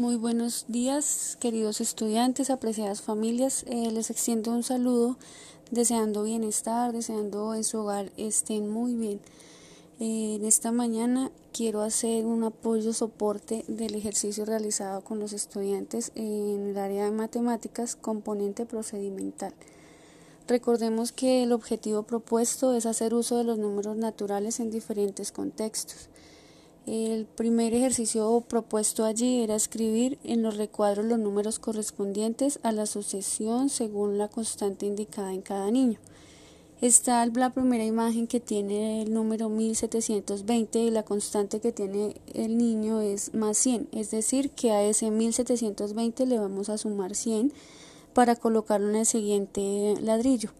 Muy buenos días, queridos estudiantes, apreciadas familias. Eh, les extiendo un saludo deseando bienestar, deseando en su hogar estén muy bien. Eh, en esta mañana quiero hacer un apoyo soporte del ejercicio realizado con los estudiantes en el área de matemáticas, componente procedimental. Recordemos que el objetivo propuesto es hacer uso de los números naturales en diferentes contextos. El primer ejercicio propuesto allí era escribir en los recuadros los números correspondientes a la sucesión según la constante indicada en cada niño. Está la primera imagen que tiene el número 1720 y la constante que tiene el niño es más 100, es decir, que a ese 1720 le vamos a sumar 100 para colocarlo en el siguiente ladrillo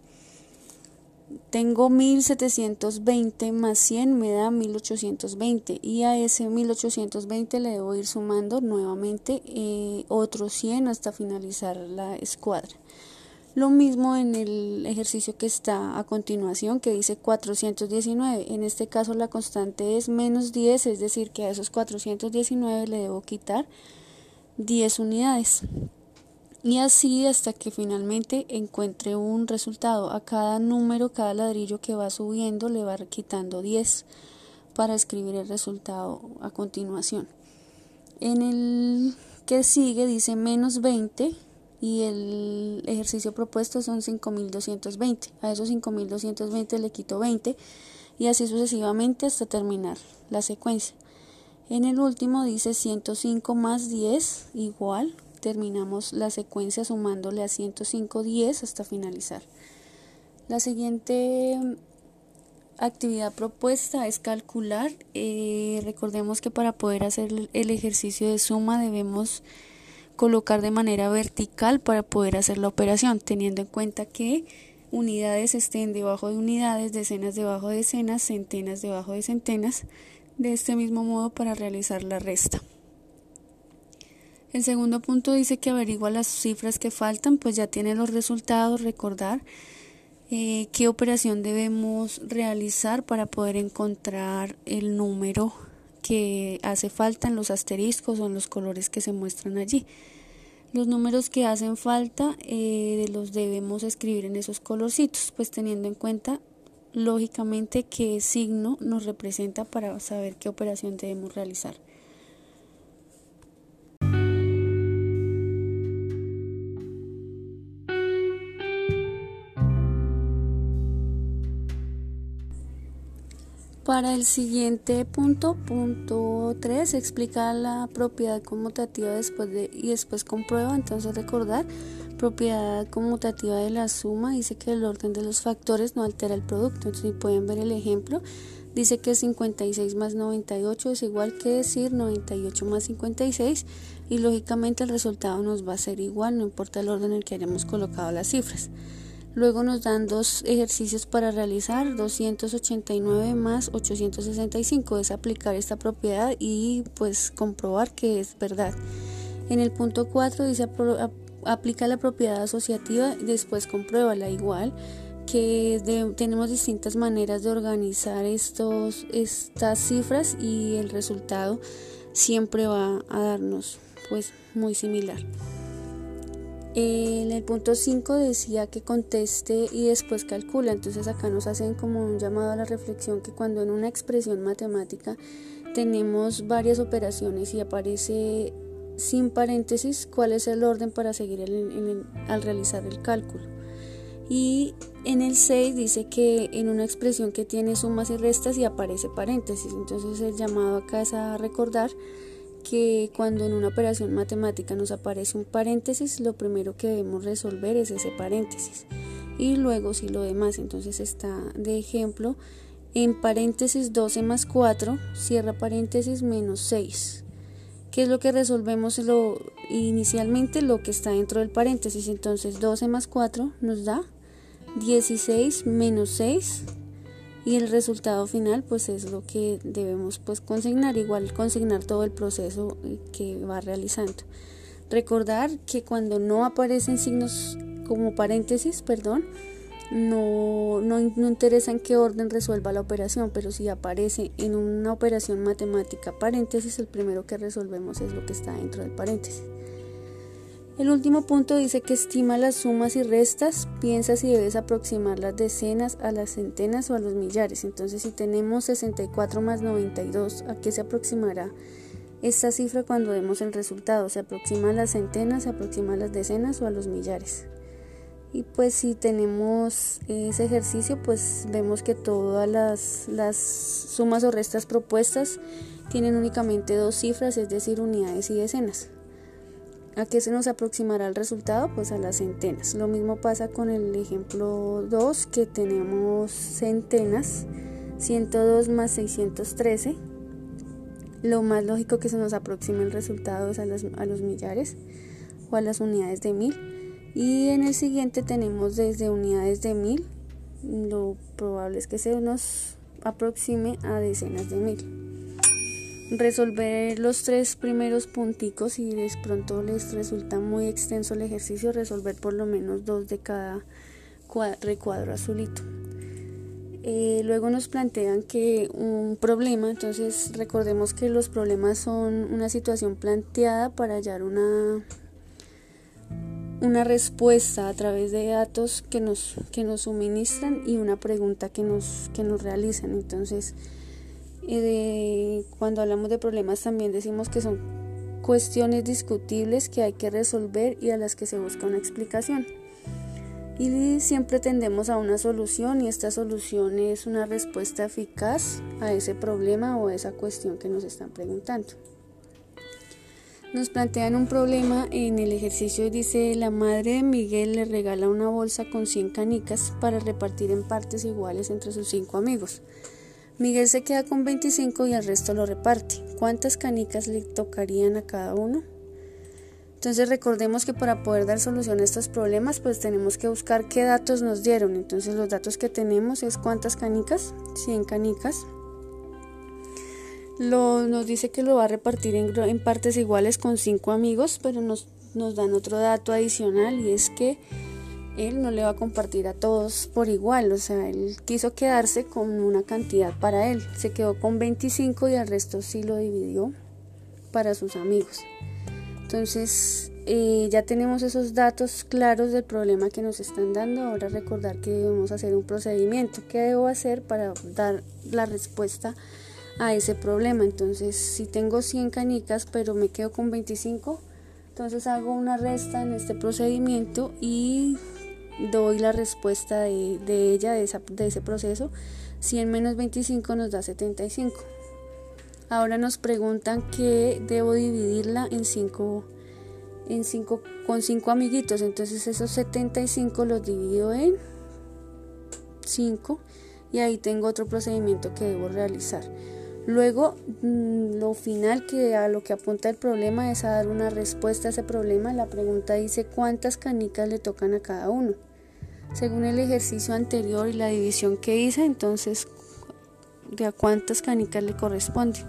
tengo 1720 más 100 me da 1820 y a ese 1820 le debo ir sumando nuevamente eh, otros 100 hasta finalizar la escuadra. Lo mismo en el ejercicio que está a continuación que dice 419. En este caso la constante es menos 10, es decir que a esos 419 le debo quitar 10 unidades y así hasta que finalmente encuentre un resultado. A cada número, cada ladrillo que va subiendo le va quitando 10 para escribir el resultado a continuación. En el que sigue dice menos 20 y el ejercicio propuesto son 5220. A esos 5220 le quito 20 y así sucesivamente hasta terminar la secuencia. En el último dice 105 más 10 igual terminamos la secuencia sumándole a 105 10 hasta finalizar. La siguiente actividad propuesta es calcular. Eh, recordemos que para poder hacer el ejercicio de suma debemos colocar de manera vertical para poder hacer la operación, teniendo en cuenta que unidades estén debajo de unidades, decenas debajo de decenas, centenas debajo de centenas, de este mismo modo para realizar la resta. El segundo punto dice que averigua las cifras que faltan, pues ya tiene los resultados, recordar eh, qué operación debemos realizar para poder encontrar el número que hace falta en los asteriscos o en los colores que se muestran allí. Los números que hacen falta eh, los debemos escribir en esos colorcitos, pues teniendo en cuenta lógicamente qué signo nos representa para saber qué operación debemos realizar. Para el siguiente punto, punto 3, explica la propiedad conmutativa después de, y después comprueba. Entonces recordar, propiedad conmutativa de la suma dice que el orden de los factores no altera el producto. Entonces si pueden ver el ejemplo, dice que 56 más 98 es igual que decir 98 más 56 y lógicamente el resultado nos va a ser igual, no importa el orden en el que hayamos colocado las cifras. Luego nos dan dos ejercicios para realizar, 289 más 865, es aplicar esta propiedad y pues comprobar que es verdad. En el punto 4 dice aplica la propiedad asociativa y después compruébala igual que tenemos distintas maneras de organizar estos, estas cifras y el resultado siempre va a darnos pues muy similar. En el punto 5 decía que conteste y después calcula, entonces acá nos hacen como un llamado a la reflexión que cuando en una expresión matemática tenemos varias operaciones y aparece sin paréntesis, cuál es el orden para seguir al realizar el cálculo. Y en el 6 dice que en una expresión que tiene sumas y restas y aparece paréntesis, entonces el llamado acá es a recordar que cuando en una operación matemática nos aparece un paréntesis, lo primero que debemos resolver es ese paréntesis. Y luego si lo demás entonces está de ejemplo en paréntesis 12 más 4, cierra paréntesis menos 6. ¿Qué es lo que resolvemos? Lo, inicialmente lo que está dentro del paréntesis. Entonces 12 más 4 nos da 16 menos 6 y el resultado final pues es lo que debemos pues consignar igual consignar todo el proceso que va realizando recordar que cuando no aparecen signos como paréntesis perdón no, no, no, interesa en qué orden resuelva la operación, pero si aparece en una operación matemática paréntesis, el primero que resolvemos es lo que está dentro del paréntesis. El último punto dice que estima las sumas y restas, piensa si debes aproximar las decenas a las centenas o a los millares. Entonces, si tenemos 64 más 92, ¿a qué se aproximará esta cifra cuando vemos el resultado? ¿Se aproxima a las centenas, se aproxima a las decenas o a los millares? Y pues si tenemos ese ejercicio, pues vemos que todas las, las sumas o restas propuestas tienen únicamente dos cifras, es decir, unidades y decenas. ¿A qué se nos aproximará el resultado? Pues a las centenas. Lo mismo pasa con el ejemplo 2 que tenemos centenas, 102 más 613. Lo más lógico que se nos aproxime el resultado es a los, a los millares o a las unidades de mil. Y en el siguiente tenemos desde unidades de mil. Lo probable es que se nos aproxime a decenas de mil resolver los tres primeros punticos y de pronto les resulta muy extenso el ejercicio, resolver por lo menos dos de cada recuadro azulito. Eh, luego nos plantean que un problema, entonces recordemos que los problemas son una situación planteada para hallar una, una respuesta a través de datos que nos, que nos suministran y una pregunta que nos, que nos realizan. Entonces, de, cuando hablamos de problemas también decimos que son cuestiones discutibles que hay que resolver y a las que se busca una explicación. Y siempre tendemos a una solución y esta solución es una respuesta eficaz a ese problema o a esa cuestión que nos están preguntando. Nos plantean un problema en el ejercicio y dice la madre de Miguel le regala una bolsa con 100 canicas para repartir en partes iguales entre sus cinco amigos. Miguel se queda con 25 y el resto lo reparte. ¿Cuántas canicas le tocarían a cada uno? Entonces recordemos que para poder dar solución a estos problemas pues tenemos que buscar qué datos nos dieron. Entonces los datos que tenemos es cuántas canicas, 100 canicas. Lo, nos dice que lo va a repartir en, partes iguales con 5 amigos, pero nos, nos dan otro dato adicional y es que él no le va a compartir a todos por igual, o sea, él quiso quedarse con una cantidad para él, se quedó con 25 y el resto sí lo dividió para sus amigos. Entonces, eh, ya tenemos esos datos claros del problema que nos están dando, ahora recordar que debemos hacer un procedimiento, ¿qué debo hacer para dar la respuesta a ese problema? Entonces, si tengo 100 canicas, pero me quedo con 25, entonces hago una resta en este procedimiento y doy la respuesta de, ella, de, ese proceso. 100 menos 25 nos da 75. Ahora nos preguntan que debo dividirla en 5 en cinco, con 5 amiguitos. Entonces esos 75 los divido en 5 y ahí tengo otro procedimiento que debo realizar. Luego, mm, lo final que a lo que apunta el problema es a dar una respuesta a ese problema. La pregunta dice cuántas canicas le tocan a cada uno según el ejercicio anterior y la división que hice, entonces de a cuántas canicas le corresponde.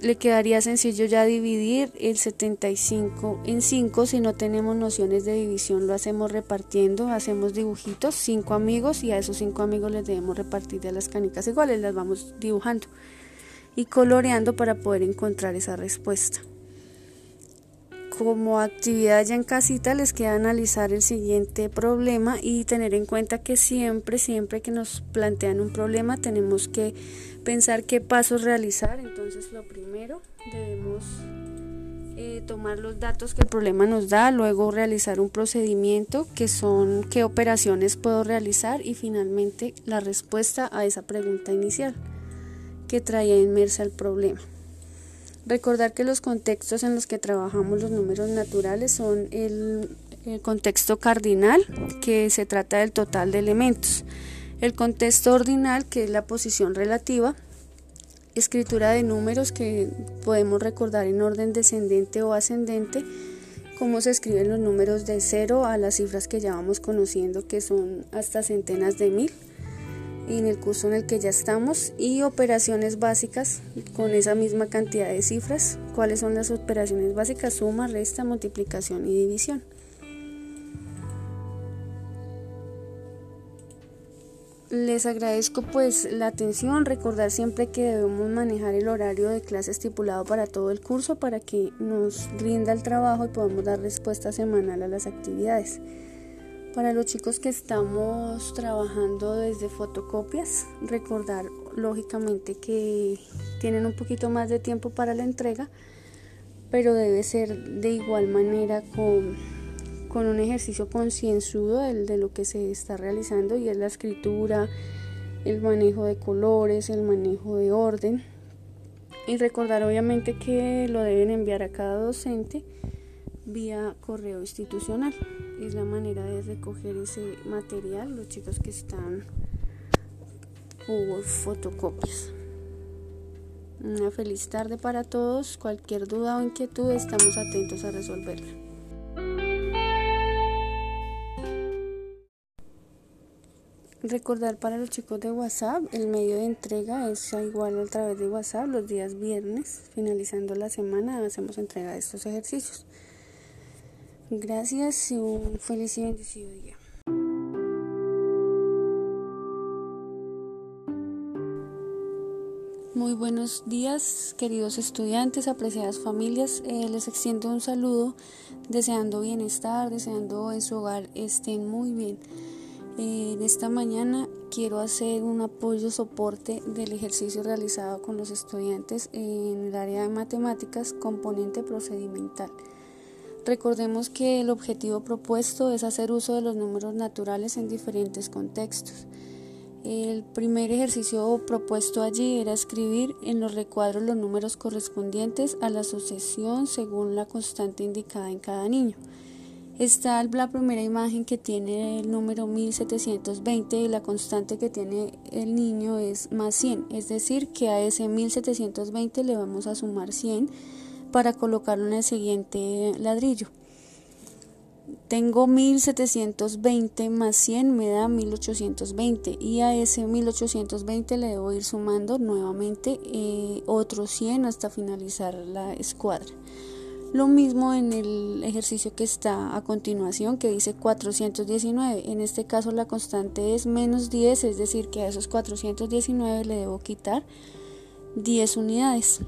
Le quedaría sencillo ya dividir el 75 en 5 si no tenemos nociones de división, lo hacemos repartiendo, hacemos dibujitos, 5 amigos y a esos 5 amigos les debemos repartir de las canicas iguales, las vamos dibujando y coloreando para poder encontrar esa respuesta como actividad ya en casita les queda analizar el siguiente problema y tener en cuenta que siempre, siempre que nos plantean un problema tenemos que pensar qué pasos realizar. Entonces lo primero debemos eh, tomar los datos que el problema nos da, luego realizar un procedimiento que son qué operaciones puedo realizar y finalmente la respuesta a esa pregunta inicial que traía inmersa el problema. Recordar que los contextos en los que trabajamos los números naturales son el, contexto cardinal, que se trata del total de elementos, el contexto ordinal, que es la posición relativa, escritura de números que podemos recordar en orden descendente o ascendente, cómo se escriben los números de cero a las cifras que ya vamos conociendo, que son hasta centenas de mil en el curso en el que ya estamos y operaciones básicas con esa misma cantidad de cifras. ¿Cuáles son las operaciones básicas? Suma, resta, multiplicación y división. Les agradezco pues la atención, recordar siempre que debemos manejar el horario de clase estipulado para todo el curso para que nos rinda el trabajo y podamos dar respuesta semanal a las actividades. Para los chicos que estamos trabajando desde fotocopias, recordar lógicamente que tienen un poquito más de tiempo para la entrega, pero debe ser de igual manera con con un ejercicio concienzudo de, de lo que se está realizando y es la escritura, el manejo de colores, el manejo de orden. Y recordar obviamente que lo deben enviar a cada docente vía correo institucional. Es la manera de recoger ese material, los chicos que están por fotocopias. Una feliz tarde para todos. Cualquier duda o inquietud estamos atentos a resolverla. Recordar para los chicos de WhatsApp, el medio de entrega es igual a través de WhatsApp los días viernes, finalizando la semana hacemos entrega de estos ejercicios. Gracias y un feliz y bendecido día. Muy buenos días, queridos estudiantes, apreciadas familias. Eh, les extiendo un saludo deseando bienestar, deseando en su hogar estén muy bien. En esta mañana quiero hacer un apoyo soporte del ejercicio realizado con los estudiantes en el área de matemáticas componente procedimental. Recordemos que el objetivo propuesto es hacer uso de los números naturales en diferentes contextos. El primer ejercicio propuesto allí era escribir en los recuadros los números correspondientes a la sucesión según la constante indicada en cada niño. Está la primera imagen que tiene el número 1720 y la constante que tiene el niño es más 100, es decir, que a ese 1720 le vamos a sumar 100 para colocarlo en el siguiente ladrillo. Tengo 1720 más 100 me da 1820 y a ese 1820 le debo ir sumando nuevamente eh, otros 100 hasta finalizar la escuadra. Lo mismo en el ejercicio que está a continuación, que dice 419. En este caso la constante es menos 10, es decir, que a esos 419 le debo quitar 10 unidades.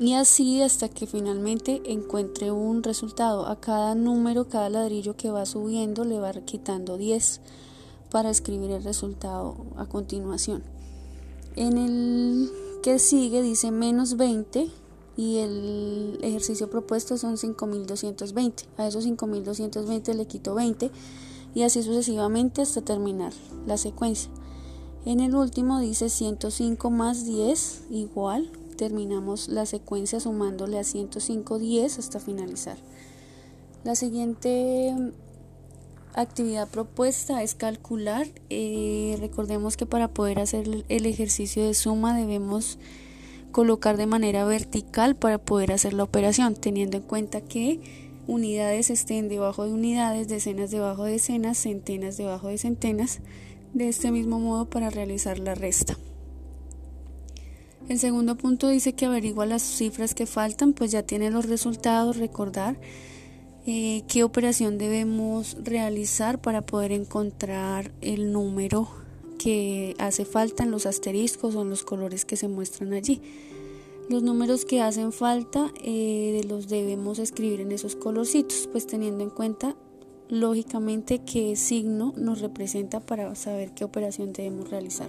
Y así hasta que finalmente encuentre un resultado. A cada número, cada ladrillo que va subiendo le va quitando 10 para escribir el resultado a continuación. En el que sigue dice menos 20 y el ejercicio propuesto son 5220. A esos 5220 le quito 20 y así sucesivamente hasta terminar la secuencia. En el último dice 105 más 10 igual, terminamos la secuencia sumándole a 105 10 hasta finalizar. La siguiente actividad propuesta es calcular. Eh, recordemos que para poder hacer el ejercicio de suma debemos colocar de manera vertical para poder hacer la operación, teniendo en cuenta que unidades estén debajo de unidades, decenas debajo de decenas, centenas debajo de centenas, de este mismo modo para realizar la resta. El segundo punto dice que averigua las cifras que faltan, pues ya tiene los resultados, recordar eh, qué operación debemos realizar para poder encontrar el número que hace falta en los asteriscos o en los colores que se muestran allí. Los números que hacen falta eh, los debemos escribir en esos colorcitos, pues teniendo en cuenta lógicamente qué signo nos representa para saber qué operación debemos realizar.